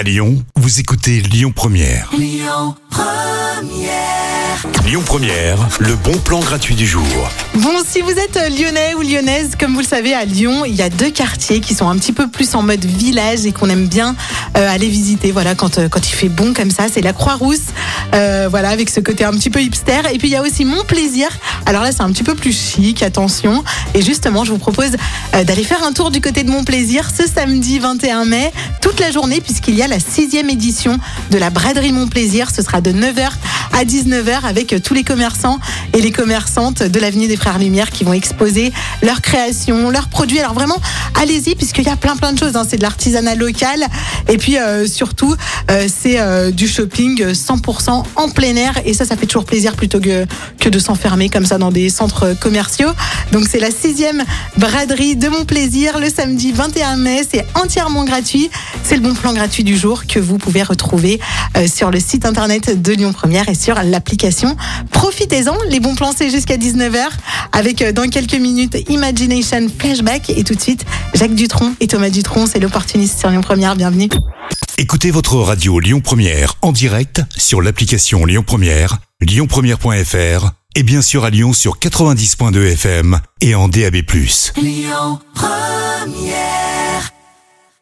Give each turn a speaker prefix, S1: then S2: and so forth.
S1: À Lyon, vous écoutez Lyon Première. Lyon Première, le bon plan gratuit du jour.
S2: Bon, si vous êtes lyonnais ou lyonnaise, comme vous le savez, à Lyon, il y a deux quartiers qui sont un petit peu plus en mode village et qu'on aime bien euh, aller visiter. Voilà, quand, euh, quand il fait bon comme ça, c'est la Croix-Rousse. euh, voilà, avec ce côté un petit peu hipster. Et puis il y a aussi Mon Plaisir. Alors là, c'est un petit peu plus chic, attention. Et justement, je vous propose d'aller faire un tour du côté de Mon Plaisir ce samedi 21 mai, toute la journée, puisqu'il y a la sixième édition de la braderie Mon Plaisir. Ce sera de 9h à 19h avec tous les commerçants et les commerçantes de l'avenue des Frères Lumière qui vont exposer leurs créations, leurs produits. Alors vraiment, allez-y puisqu'il y a plein plein de choses. hein. C'est de l'artisanat local et puis euh, surtout euh, c'est euh, du shopping 100% en plein air et ça, ça fait toujours plaisir plutôt que que de s'enfermer comme ça dans des centres commerciaux. Donc c'est la sixième braderie de mon plaisir le samedi 21 mai. C'est entièrement gratuit. C'est le bon plan gratuit du jour que vous pouvez retrouver euh, sur le site internet de Lyon Première et sur l'application. Profitez-en, les bons plans c'est jusqu'à 19h avec euh, dans quelques minutes Imagination Flashback et tout de suite Jacques Dutronc et Thomas Dutronc, c'est l'opportuniste sur Lyon Première, bienvenue.
S1: Écoutez votre radio Lyon Première en direct sur l'application Lyon Première, lyonpremière.fr et bien sûr à Lyon sur 90.2 FM et en DAB+.